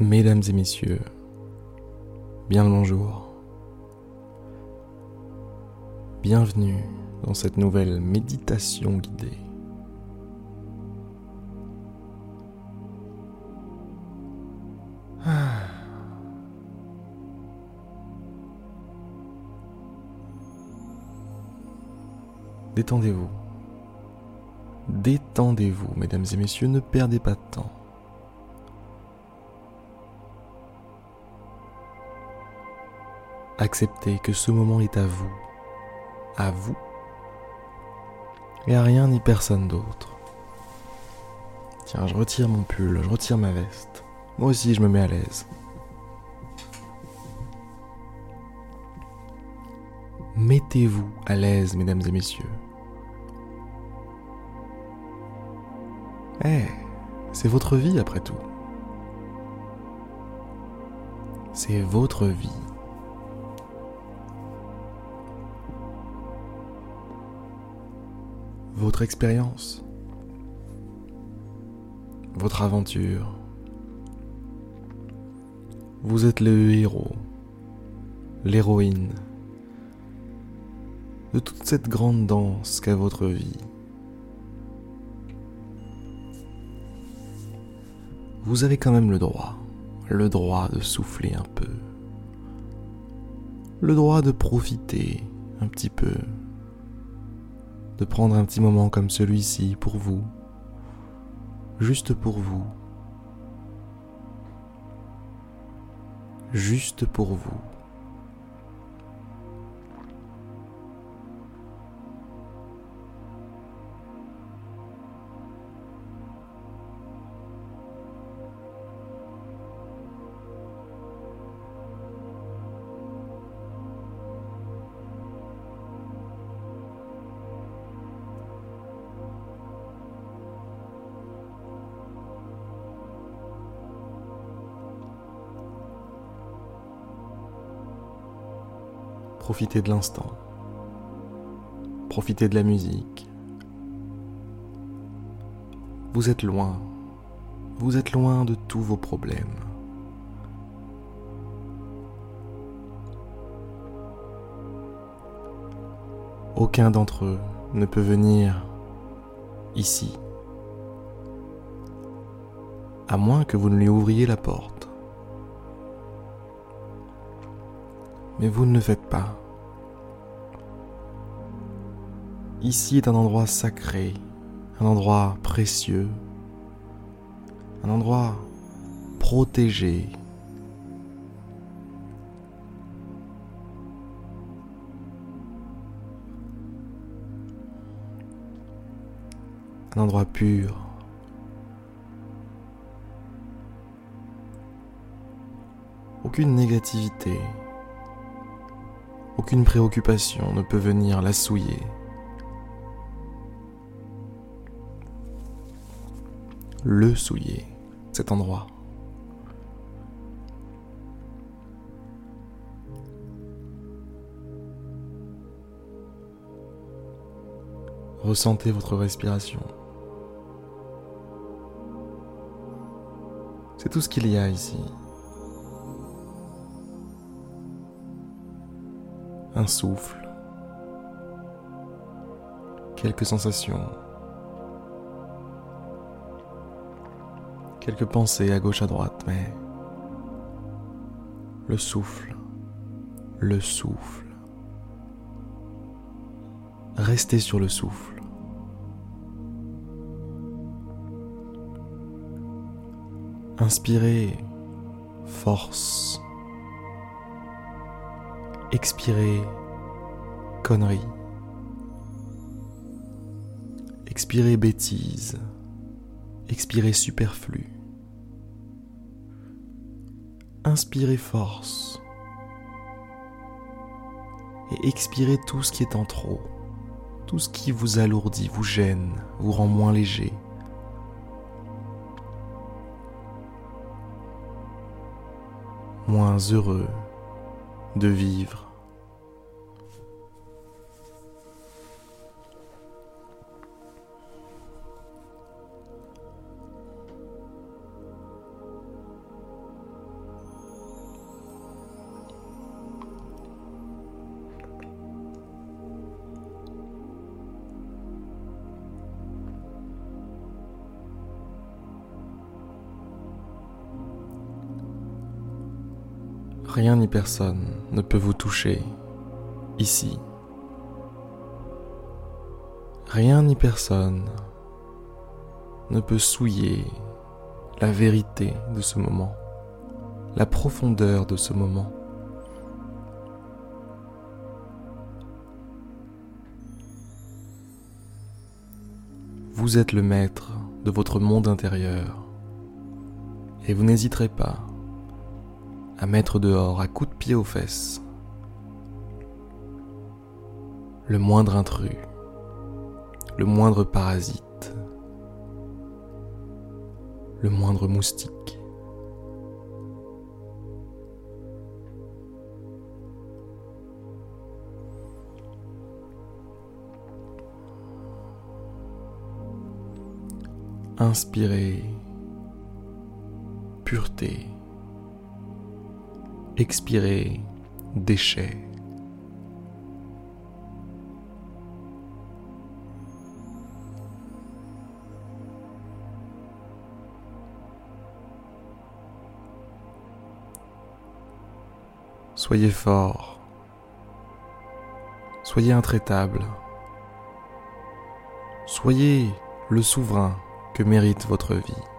Mesdames et messieurs, bien le bonjour. Bienvenue dans cette nouvelle méditation guidée. Ah. Détendez-vous. Détendez-vous, mesdames et messieurs, ne perdez pas de temps. Acceptez que ce moment est à vous, à vous, et à rien ni personne d'autre. Tiens, je retire mon pull, je retire ma veste. Moi aussi, je me mets à l'aise. Mettez-vous à l'aise, mesdames et messieurs. Eh, c'est votre vie après tout. C'est votre vie. Votre expérience. Votre aventure. Vous êtes le héros, l'héroïne de toute cette grande danse qu'est votre vie. vous avez quand même le droit, le droit de souffler un peu, le droit de profiter un petit peu, de prendre un petit moment comme celui-ci pour vous, juste pour vous, juste pour vous. Profitez de l'instant. Profitez de la musique. Vous êtes loin. Vous êtes loin de tous vos problèmes. Aucun d'entre eux ne peut venir ici, à moins que vous ne lui ouvriez la porte. Mais vous ne le faites pas. Ici est un endroit sacré, un endroit précieux, un endroit protégé. Un endroit pur. Aucune négativité, aucune préoccupation ne peut venir la souiller. Le souiller, cet endroit. Ressentez votre respiration. C'est tout ce qu'il y a ici. Un souffle, quelques sensations, quelques pensées à gauche à droite, mais le souffle, le souffle. Restez sur le souffle. Inspirez force Expirez conneries. Expirez bêtises. Expirez superflu. Inspirez force. Et expirez tout ce qui est en trop. Tout ce qui vous alourdit, vous gêne, vous rend moins léger. Moins heureux de vivre. Rien ni personne ne peut vous toucher ici. Rien ni personne ne peut souiller la vérité de ce moment, la profondeur de ce moment. Vous êtes le maître de votre monde intérieur et vous n'hésiterez pas à mettre dehors à coups de pied aux fesses le moindre intrus, le moindre parasite, le moindre moustique. Inspirez pureté. Expirez déchets. Soyez fort. Soyez intraitable. Soyez le souverain que mérite votre vie.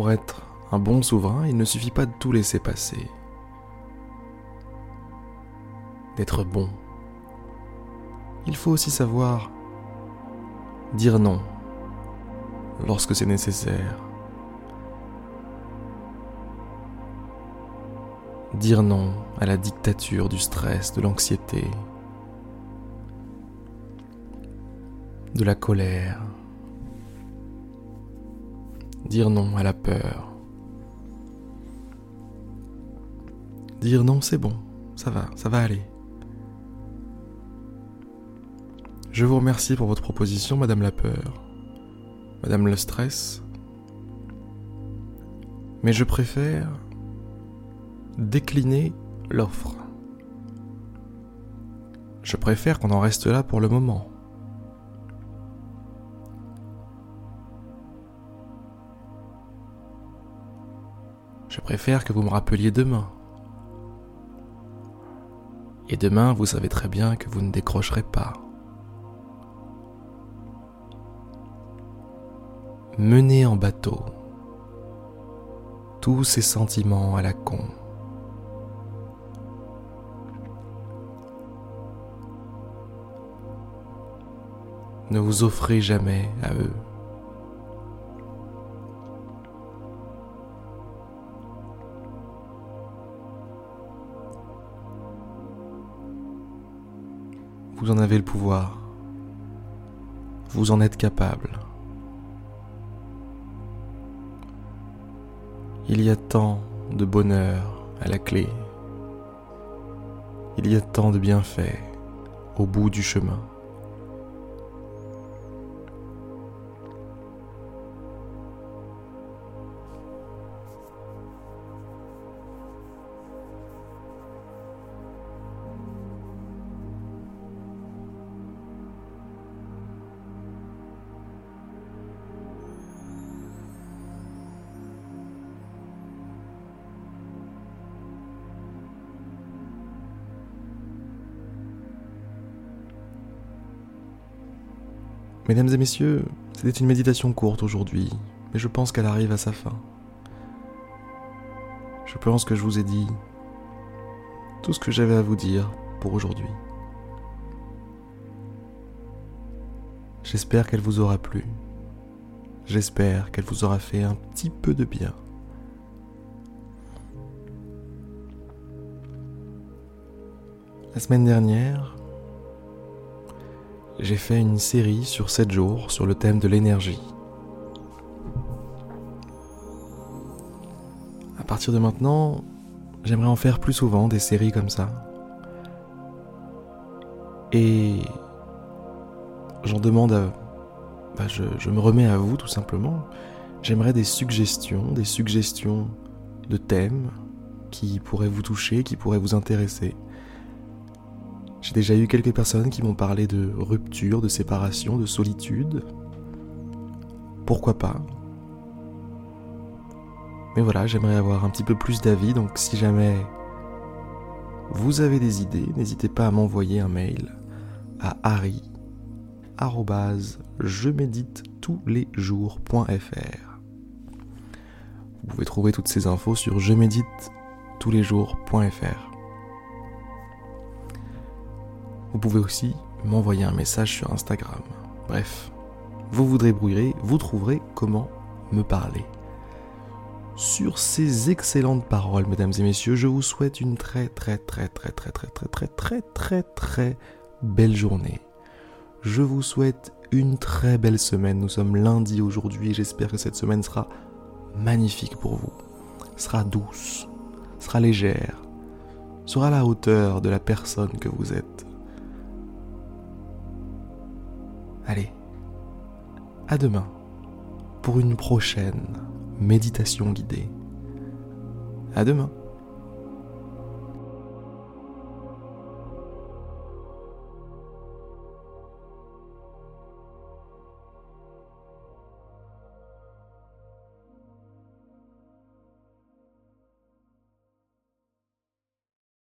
Pour être un bon souverain, il ne suffit pas de tout laisser passer. D'être bon. Il faut aussi savoir dire non lorsque c'est nécessaire. Dire non à la dictature du stress, de l'anxiété, de la colère. Dire non à la peur. Dire non, c'est bon, ça va, ça va aller. Je vous remercie pour votre proposition, Madame la peur, Madame le stress, mais je préfère décliner l'offre. Je préfère qu'on en reste là pour le moment. Je préfère que vous me rappeliez demain. Et demain, vous savez très bien que vous ne décrocherez pas. Menez en bateau tous ces sentiments à la con. Ne vous offrez jamais à eux. Vous en avez le pouvoir. Vous en êtes capable. Il y a tant de bonheur à la clé. Il y a tant de bienfaits au bout du chemin. Mesdames et messieurs, c'était une méditation courte aujourd'hui, mais je pense qu'elle arrive à sa fin. Je pense que je vous ai dit tout ce que j'avais à vous dire pour aujourd'hui. J'espère qu'elle vous aura plu. J'espère qu'elle vous aura fait un petit peu de bien. La semaine dernière, j'ai fait une série sur 7 jours sur le thème de l'énergie. À partir de maintenant, j'aimerais en faire plus souvent des séries comme ça. Et j'en demande à... Bah je, je me remets à vous tout simplement. J'aimerais des suggestions, des suggestions de thèmes qui pourraient vous toucher, qui pourraient vous intéresser. J'ai déjà eu quelques personnes qui m'ont parlé de rupture, de séparation, de solitude. Pourquoi pas? Mais voilà, j'aimerais avoir un petit peu plus d'avis, donc si jamais vous avez des idées, n'hésitez pas à m'envoyer un mail à harry je médite tous les jours.fr. Vous pouvez trouver toutes ces infos sur je médite tous les jours.fr. Vous pouvez aussi m'envoyer un message sur Instagram. Bref, vous vous débrouillerez, vous trouverez comment me parler. Sur ces excellentes paroles, mesdames et messieurs, je vous souhaite une très très très très très très très très très très très belle journée. Je vous souhaite une très belle semaine. Nous sommes lundi aujourd'hui et j'espère que cette semaine sera magnifique pour vous. Sera douce, sera légère, sera à la hauteur de la personne que vous êtes. Allez, à demain pour une prochaine méditation guidée. À demain.